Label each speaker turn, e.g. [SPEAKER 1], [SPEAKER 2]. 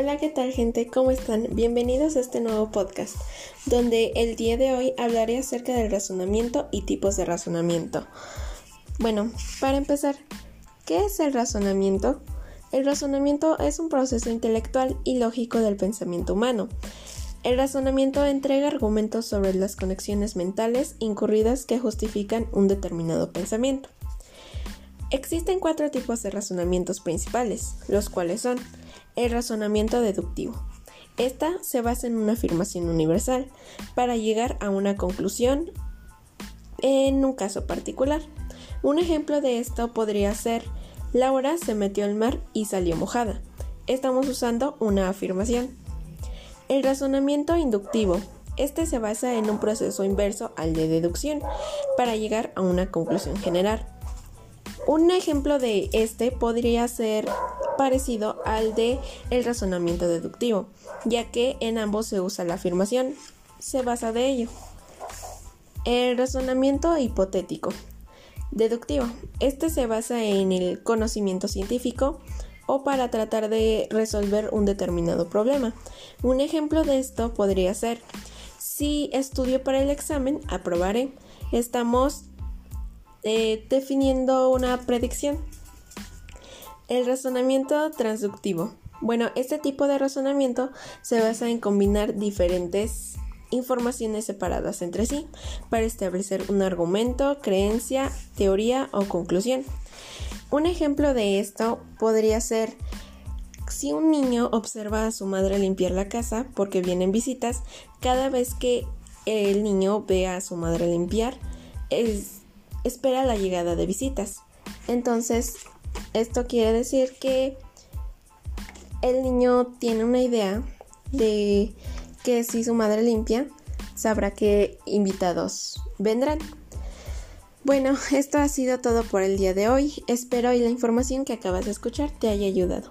[SPEAKER 1] Hola, ¿qué tal gente? ¿Cómo están? Bienvenidos a este nuevo podcast, donde el día de hoy hablaré acerca del razonamiento y tipos de razonamiento. Bueno, para empezar, ¿qué es el razonamiento? El razonamiento es un proceso intelectual y lógico del pensamiento humano. El razonamiento entrega argumentos sobre las conexiones mentales incurridas que justifican un determinado pensamiento. Existen cuatro tipos de razonamientos principales, los cuales son el razonamiento deductivo. Esta se basa en una afirmación universal para llegar a una conclusión en un caso particular. Un ejemplo de esto podría ser Laura se metió al mar y salió mojada. Estamos usando una afirmación. El razonamiento inductivo. Este se basa en un proceso inverso al de deducción para llegar a una conclusión general. Un ejemplo de este podría ser parecido al de el razonamiento deductivo, ya que en ambos se usa la afirmación, se basa de ello. El razonamiento hipotético deductivo. Este se basa en el conocimiento científico o para tratar de resolver un determinado problema. Un ejemplo de esto podría ser, si estudio para el examen, aprobaré. Estamos eh, definiendo una predicción. El razonamiento transductivo. Bueno, este tipo de razonamiento se basa en combinar diferentes informaciones separadas entre sí para establecer un argumento, creencia, teoría o conclusión. Un ejemplo de esto podría ser si un niño observa a su madre limpiar la casa porque vienen visitas, cada vez que el niño ve a su madre limpiar, es, espera la llegada de visitas. Entonces, esto quiere decir que el niño tiene una idea de que si su madre limpia, sabrá que invitados vendrán. Bueno, esto ha sido todo por el día de hoy. Espero y la información que acabas de escuchar te haya ayudado.